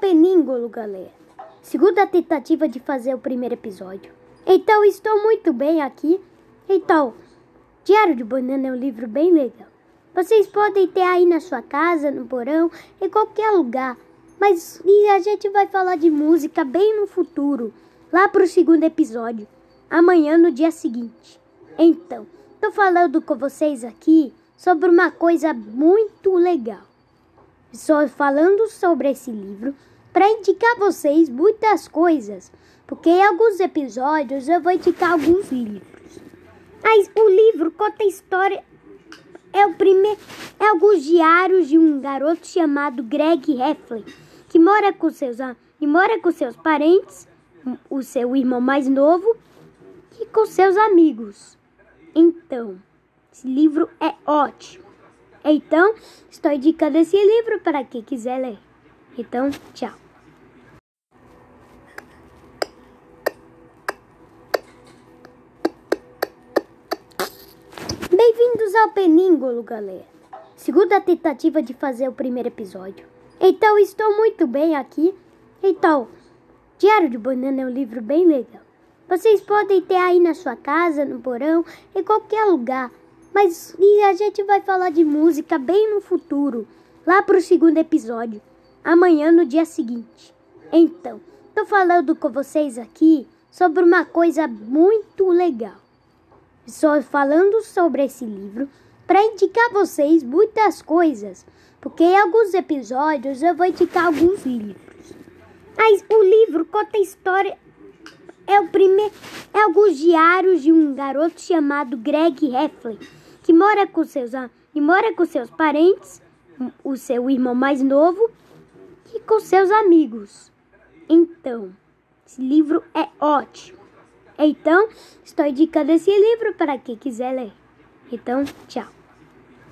Peníngolo, galera. Segunda tentativa de fazer o primeiro episódio. Então, estou muito bem aqui. Então, Diário de Banana é um livro bem legal. Vocês podem ter aí na sua casa, no porão, em qualquer lugar. Mas e a gente vai falar de música bem no futuro, lá pro segundo episódio, amanhã no dia seguinte. Então, tô falando com vocês aqui sobre uma coisa muito legal. Estou falando sobre esse livro para indicar a vocês muitas coisas, porque em alguns episódios eu vou indicar alguns livros. Mas o livro conta a história é o primeiro é alguns diários de um garoto chamado Greg Heffley, que mora com seus e mora com seus parentes, o seu irmão mais novo e com seus amigos. Então, esse livro é ótimo. Então, estou indicando esse livro para quem quiser ler. Então, tchau. Bem-vindos ao Peníngolo, galera. Segunda tentativa de fazer o primeiro episódio. Então, estou muito bem aqui. Então, Diário de Banana é um livro bem legal. Vocês podem ter aí na sua casa, no porão, em qualquer lugar. Mas e a gente vai falar de música bem no futuro, lá pro segundo episódio, amanhã no dia seguinte. Então, tô falando com vocês aqui sobre uma coisa muito legal. Estou falando sobre esse livro para indicar vocês muitas coisas, porque em alguns episódios eu vou indicar alguns livros. Mas o livro conta a história é o primeiro é alguns diários de um garoto chamado Greg Heffley, que mora com seus e mora com seus parentes, o seu irmão mais novo e com seus amigos. Então, esse livro é ótimo. Então, estou indicando esse livro para quem quiser ler. Então, tchau.